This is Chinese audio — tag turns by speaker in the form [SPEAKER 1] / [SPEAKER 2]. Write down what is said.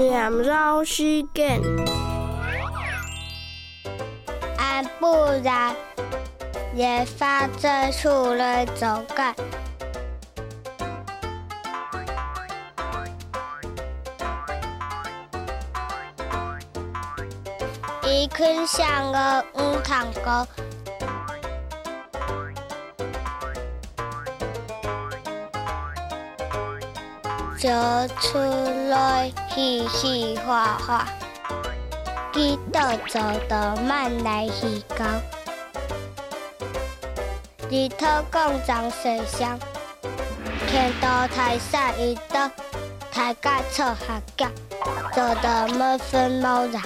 [SPEAKER 1] 念绕时间，
[SPEAKER 2] 按不然也发这出来走干。一群响儿五堂歌，就出来嘻嘻哈哈，几道走得慢来戏高，日头共长水乡，天道台上一道，台架错下脚，走得闷分毛壤。